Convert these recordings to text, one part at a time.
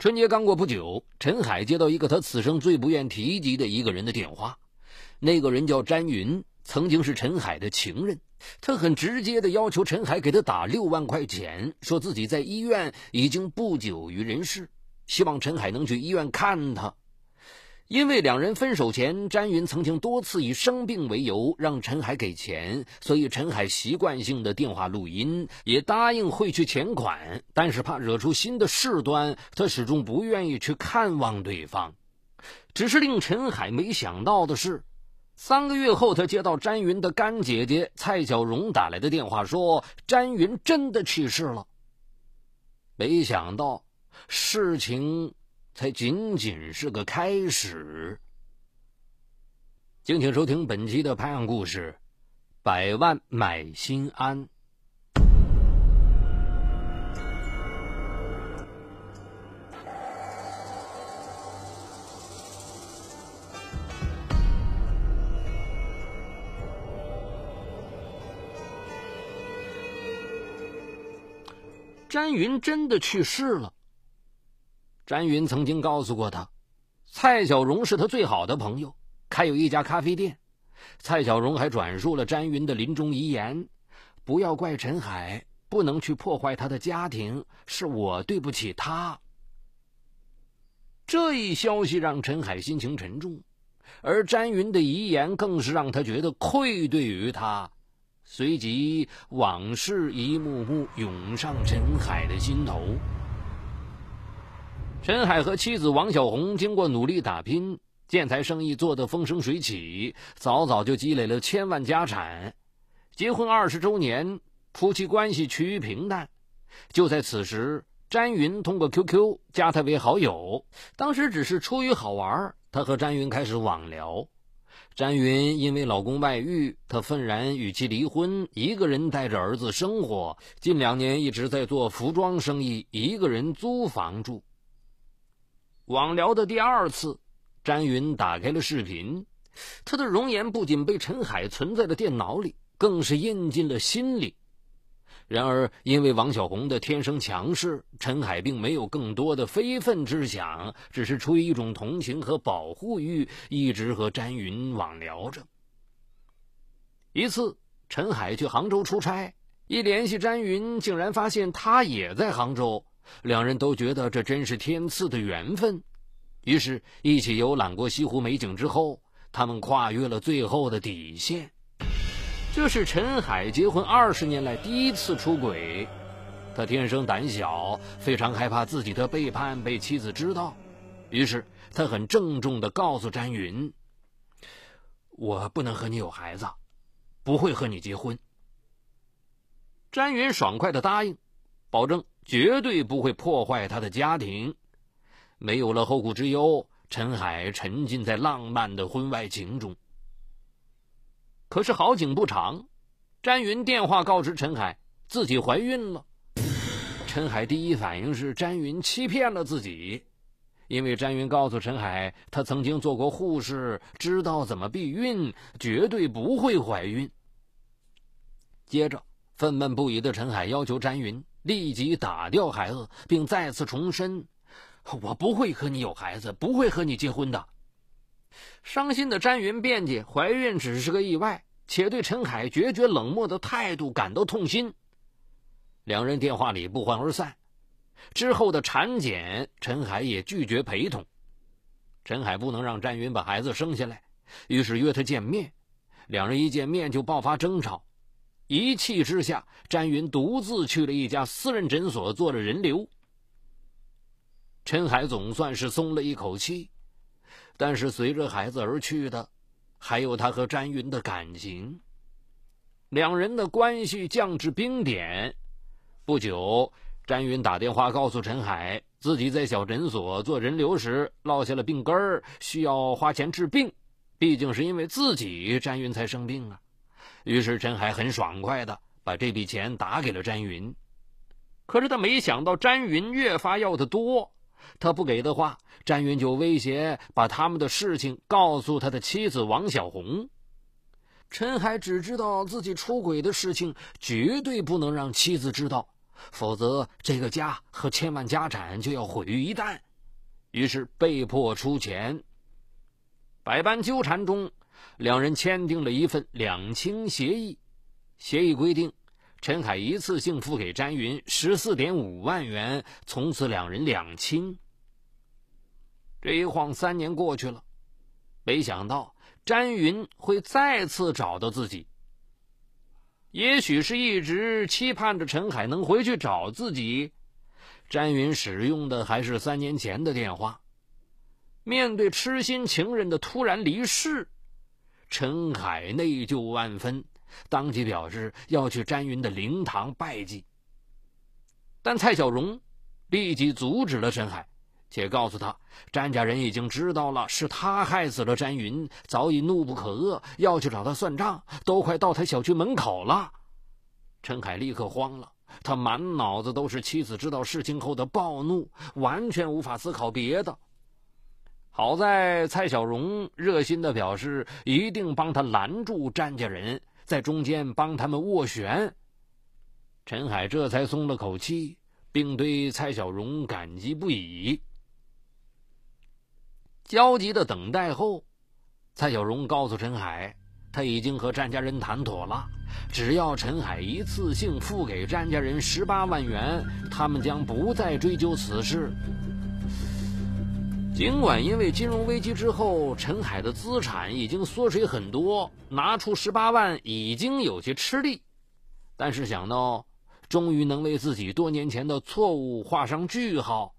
春节刚过不久，陈海接到一个他此生最不愿提及的一个人的电话。那个人叫詹云，曾经是陈海的情人。他很直接的要求陈海给他打六万块钱，说自己在医院已经不久于人世，希望陈海能去医院看他。因为两人分手前，詹云曾经多次以生病为由让陈海给钱，所以陈海习惯性的电话录音，也答应会去钱款。但是怕惹出新的事端，他始终不愿意去看望对方。只是令陈海没想到的是，三个月后，他接到詹云的干姐姐蔡小荣打来的电话，说詹云真的去世了。没想到事情。才仅仅是个开始。敬请收听本期的拍案故事，《百万买心安》。詹云真的去世了。詹云曾经告诉过他，蔡小荣是他最好的朋友，开有一家咖啡店。蔡小荣还转述了詹云的临终遗言：“不要怪陈海，不能去破坏他的家庭，是我对不起他。”这一消息让陈海心情沉重，而詹云的遗言更是让他觉得愧对于他。随即，往事一幕幕涌上陈海的心头。陈海和妻子王小红经过努力打拼，建材生意做得风生水起，早早就积累了千万家产。结婚二十周年，夫妻关系趋于平淡。就在此时，詹云通过 QQ 加他为好友。当时只是出于好玩，他和詹云开始网聊。詹云因为老公外遇，他愤然与其离婚，一个人带着儿子生活。近两年一直在做服装生意，一个人租房住。网聊的第二次，詹云打开了视频，他的容颜不仅被陈海存在了电脑里，更是印进了心里。然而，因为王小红的天生强势，陈海并没有更多的非分之想，只是出于一种同情和保护欲，一直和詹云网聊着。一次，陈海去杭州出差，一联系詹云，竟然发现他也在杭州。两人都觉得这真是天赐的缘分，于是，一起游览过西湖美景之后，他们跨越了最后的底线。这是陈海结婚二十年来第一次出轨，他天生胆小，非常害怕自己的背叛被妻子知道，于是他很郑重地告诉詹云：“我不能和你有孩子，不会和你结婚。”詹云爽快地答应，保证。绝对不会破坏他的家庭。没有了后顾之忧，陈海沉浸在浪漫的婚外情中。可是好景不长，詹云电话告知陈海自己怀孕了。陈海第一反应是詹云欺骗了自己，因为詹云告诉陈海，他曾经做过护士，知道怎么避孕，绝对不会怀孕。接着，愤懑不已的陈海要求詹云。立即打掉孩子，并再次重申：“我不会和你有孩子，不会和你结婚的。”伤心的詹云辩解：“怀孕只是个意外，且对陈海决绝冷漠的态度感到痛心。”两人电话里不欢而散。之后的产检，陈海也拒绝陪同。陈海不能让詹云把孩子生下来，于是约他见面。两人一见面就爆发争吵。一气之下，詹云独自去了一家私人诊所做了人流。陈海总算是松了一口气，但是随着孩子而去的，还有他和詹云的感情。两人的关系降至冰点。不久，詹云打电话告诉陈海，自己在小诊所做人流时落下了病根儿，需要花钱治病。毕竟是因为自己，詹云才生病啊。于是陈海很爽快的把这笔钱打给了詹云，可是他没想到詹云越发要的多，他不给的话，詹云就威胁把他们的事情告诉他的妻子王小红。陈海只知道自己出轨的事情绝对不能让妻子知道，否则这个家和千万家产就要毁于一旦。于是被迫出钱。百般纠缠中，两人签订了一份两清协议。协议规定，陈海一次性付给詹云十四点五万元，从此两人两清。这一晃三年过去了，没想到詹云会再次找到自己。也许是一直期盼着陈海能回去找自己，詹云使用的还是三年前的电话。面对痴心情人的突然离世，陈海内疚万分，当即表示要去詹云的灵堂拜祭。但蔡小荣立即阻止了陈海。且告诉他，詹家人已经知道了是他害死了詹云，早已怒不可遏，要去找他算账，都快到他小区门口了。陈海立刻慌了，他满脑子都是妻子知道事情后的暴怒，完全无法思考别的。好在蔡小荣热心的表示，一定帮他拦住詹家人，在中间帮他们斡旋。陈海这才松了口气，并对蔡小荣感激不已。焦急的等待后，蔡小荣告诉陈海，他已经和詹家人谈妥了，只要陈海一次性付给詹家人十八万元，他们将不再追究此事。尽管因为金融危机之后，陈海的资产已经缩水很多，拿出十八万已经有些吃力，但是想到终于能为自己多年前的错误画上句号。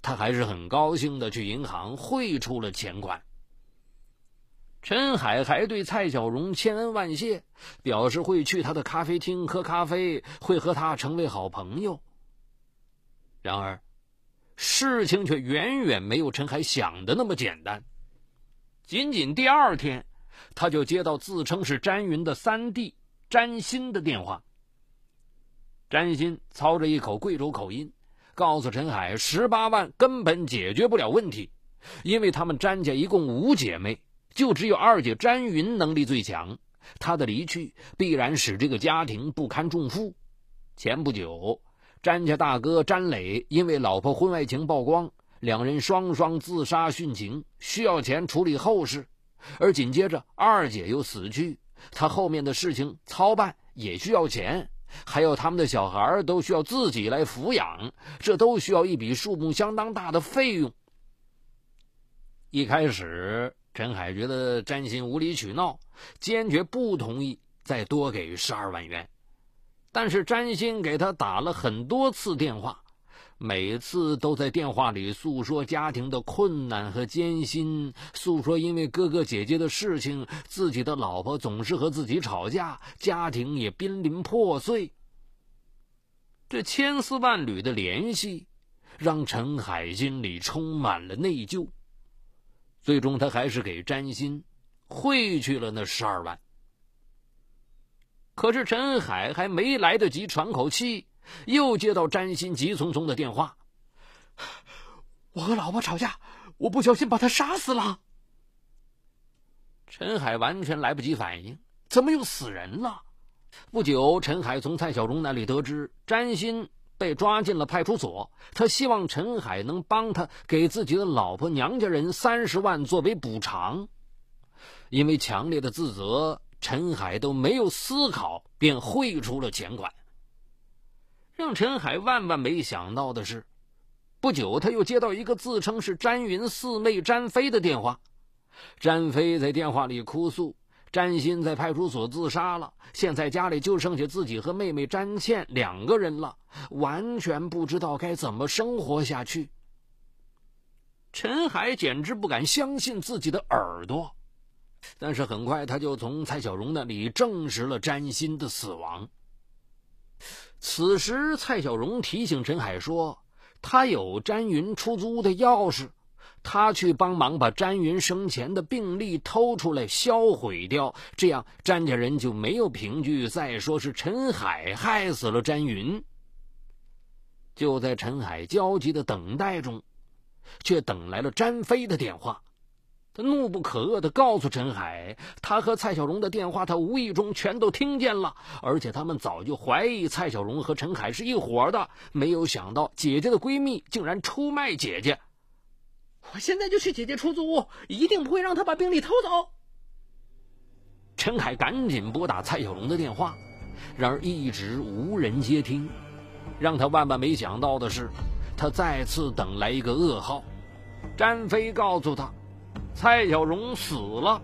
他还是很高兴的去银行汇出了钱款。陈海还对蔡小荣千恩万谢，表示会去他的咖啡厅喝咖啡，会和他成为好朋友。然而，事情却远远没有陈海想的那么简单。仅仅第二天，他就接到自称是詹云的三弟詹鑫的电话。詹鑫操着一口贵州口音。告诉陈海，十八万根本解决不了问题，因为他们詹家一共五姐妹，就只有二姐詹云能力最强。她的离去必然使这个家庭不堪重负。前不久，詹家大哥詹磊因为老婆婚外情曝光，两人双双自杀殉情，需要钱处理后事。而紧接着二姐又死去，他后面的事情操办也需要钱。还有他们的小孩都需要自己来抚养，这都需要一笔数目相当大的费用。一开始，陈海觉得詹鑫无理取闹，坚决不同意再多给十二万元。但是詹鑫给他打了很多次电话。每次都在电话里诉说家庭的困难和艰辛，诉说因为哥哥姐姐的事情，自己的老婆总是和自己吵架，家庭也濒临破碎。这千丝万缕的联系，让陈海心里充满了内疚。最终，他还是给詹鑫汇去了那十二万。可是，陈海还没来得及喘口气。又接到詹鑫急匆匆的电话：“我和老婆吵架，我不小心把她杀死了。”陈海完全来不及反应，怎么又死人了？不久，陈海从蔡小荣那里得知，詹鑫被抓进了派出所。他希望陈海能帮他给自己的老婆娘家人三十万作为补偿。因为强烈的自责，陈海都没有思考，便汇出了钱款。让陈海万万没想到的是，不久他又接到一个自称是詹云四妹詹飞的电话。詹飞在电话里哭诉：詹鑫在派出所自杀了，现在家里就剩下自己和妹妹詹倩两个人了，完全不知道该怎么生活下去。陈海简直不敢相信自己的耳朵，但是很快他就从蔡小荣那里证实了詹鑫的死亡。此时，蔡小荣提醒陈海说：“他有詹云出租屋的钥匙，他去帮忙把詹云生前的病历偷出来销毁掉，这样詹家人就没有凭据再说是陈海害死了詹云。”就在陈海焦急的等待中，却等来了詹飞的电话。他怒不可遏地告诉陈海，他和蔡小荣的电话，他无意中全都听见了，而且他们早就怀疑蔡小荣和陈海是一伙的，没有想到姐姐的闺蜜竟然出卖姐姐。我现在就去姐姐出租屋，一定不会让他把病历偷走。陈海赶紧拨打蔡小荣的电话，然而一直无人接听。让他万万没想到的是，他再次等来一个噩耗。詹飞告诉他，蔡小荣死了。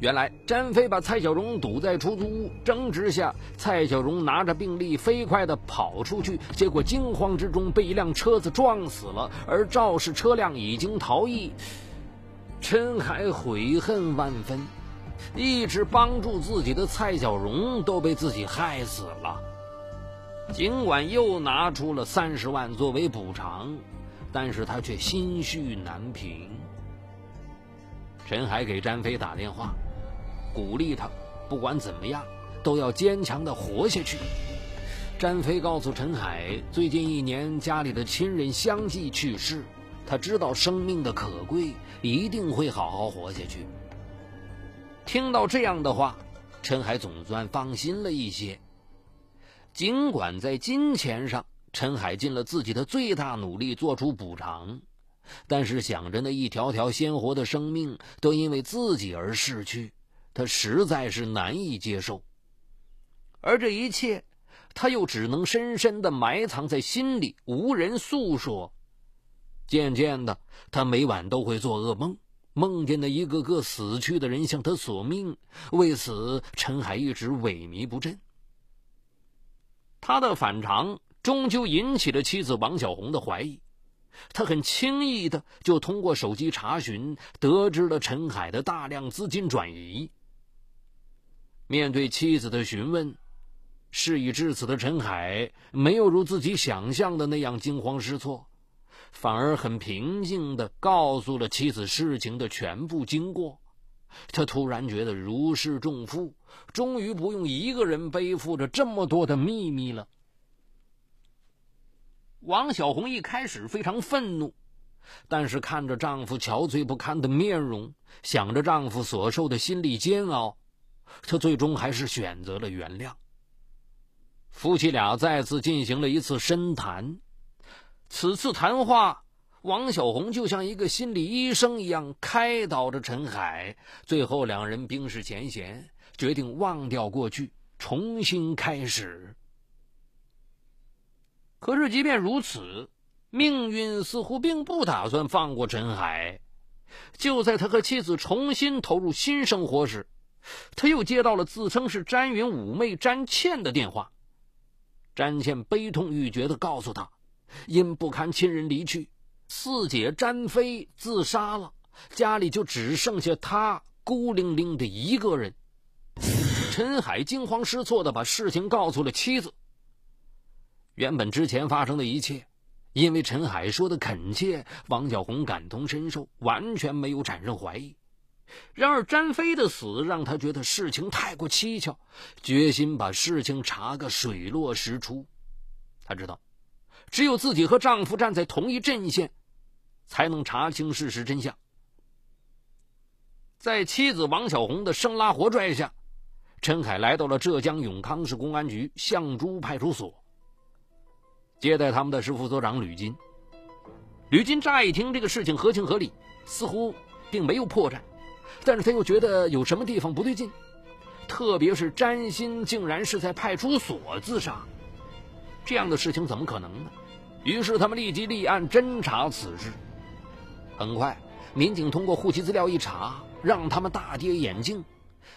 原来詹飞把蔡小荣堵在出租屋，争执下，蔡小荣拿着病历飞快地跑出去，结果惊慌之中被一辆车子撞死了，而肇事车辆已经逃逸。陈海悔恨万分，一直帮助自己的蔡小荣都被自己害死了。尽管又拿出了三十万作为补偿，但是他却心绪难平。陈海给詹飞打电话。鼓励他，不管怎么样，都要坚强的活下去。詹飞告诉陈海，最近一年家里的亲人相继去世，他知道生命的可贵，一定会好好活下去。听到这样的话，陈海总算放心了一些。尽管在金钱上，陈海尽了自己的最大努力做出补偿，但是想着那一条条鲜活的生命都因为自己而逝去。他实在是难以接受，而这一切，他又只能深深的埋藏在心里，无人诉说。渐渐的，他每晚都会做噩梦，梦见那一个个死去的人向他索命。为此，陈海一直萎靡不振。他的反常终究引起了妻子王小红的怀疑，他很轻易的就通过手机查询得知了陈海的大量资金转移。面对妻子的询问，事已至此的陈海没有如自己想象的那样惊慌失措，反而很平静的告诉了妻子事情的全部经过。他突然觉得如释重负，终于不用一个人背负着这么多的秘密了。王小红一开始非常愤怒，但是看着丈夫憔悴不堪的面容，想着丈夫所受的心理煎熬。她最终还是选择了原谅。夫妻俩再次进行了一次深谈，此次谈话，王小红就像一个心理医生一样开导着陈海。最后，两人冰释前嫌，决定忘掉过去，重新开始。可是，即便如此，命运似乎并不打算放过陈海。就在他和妻子重新投入新生活时，他又接到了自称是詹云五妹詹倩的电话。詹倩悲痛欲绝地告诉他，因不堪亲人离去，四姐詹飞自杀了，家里就只剩下他孤零零的一个人。陈海惊慌失措地把事情告诉了妻子。原本之前发生的一切，因为陈海说的恳切，王小红感同身受，完全没有产生怀疑。然而，詹飞的死让他觉得事情太过蹊跷，决心把事情查个水落石出。他知道，只有自己和丈夫站在同一阵线，才能查清事实真相。在妻子王小红的生拉活拽下，陈海来到了浙江永康市公安局象珠派出所。接待他们的是副所长吕金。吕金乍一听这个事情合情合理，似乎并没有破绽。但是他又觉得有什么地方不对劲，特别是詹鑫竟然是在派出所自杀，这样的事情怎么可能呢？于是他们立即立案侦查此事。很快，民警通过户籍资料一查，让他们大跌眼镜：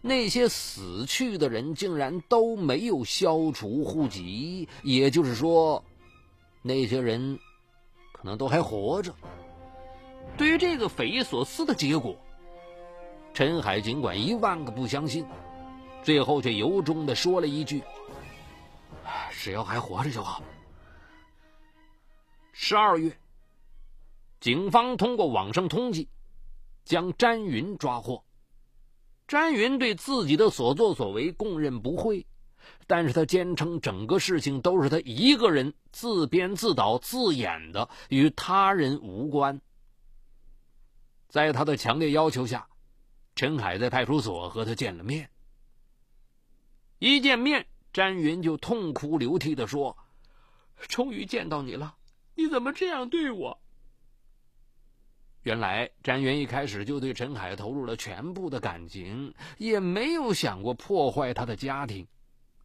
那些死去的人竟然都没有消除户籍，也就是说，那些人可能都还活着。对于这个匪夷所思的结果。陈海尽管一万个不相信，最后却由衷的说了一句：“只要还活着就好。”十二月，警方通过网上通缉，将詹云抓获。詹云对自己的所作所为供认不讳，但是他坚称整个事情都是他一个人自编自导自演的，与他人无关。在他的强烈要求下。陈海在派出所和他见了面。一见面，詹云就痛哭流涕的说：“终于见到你了，你怎么这样对我？”原来詹云一开始就对陈海投入了全部的感情，也没有想过破坏他的家庭。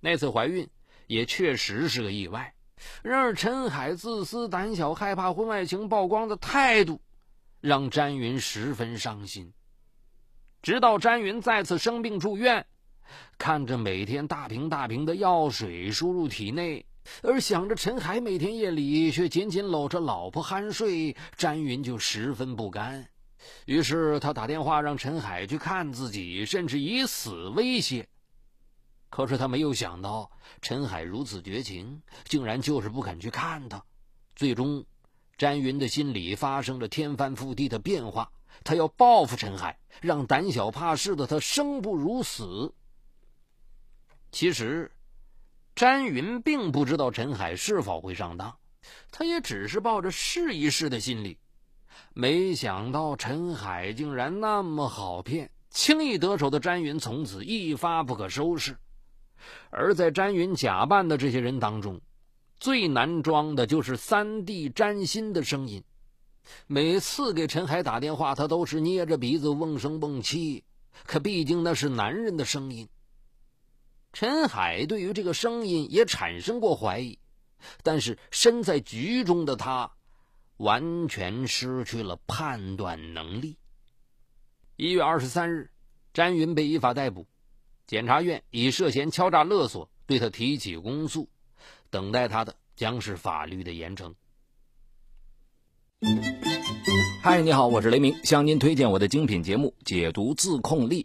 那次怀孕也确实是个意外。然而陈海自私、胆小、害怕婚外情曝光的态度，让詹云十分伤心。直到詹云再次生病住院，看着每天大瓶大瓶的药水输入体内。而想着陈海每天夜里却紧紧搂着老婆酣睡，詹云就十分不甘。于是他打电话让陈海去看自己，甚至以死威胁。可是他没有想到，陈海如此绝情，竟然就是不肯去看他。最终，詹云的心里发生了天翻覆地的变化，他要报复陈海，让胆小怕事的他生不如死。其实。詹云并不知道陈海是否会上当，他也只是抱着试一试的心理。没想到陈海竟然那么好骗，轻易得手的詹云从此一发不可收拾。而在詹云假扮的这些人当中，最难装的就是三弟詹鑫的声音。每次给陈海打电话，他都是捏着鼻子瓮声瓮气，可毕竟那是男人的声音。陈海对于这个声音也产生过怀疑，但是身在局中的他完全失去了判断能力。一月二十三日，詹云被依法逮捕，检察院以涉嫌敲诈勒索对他提起公诉，等待他的将是法律的严惩。嗨，你好，我是雷鸣，向您推荐我的精品节目《解读自控力》。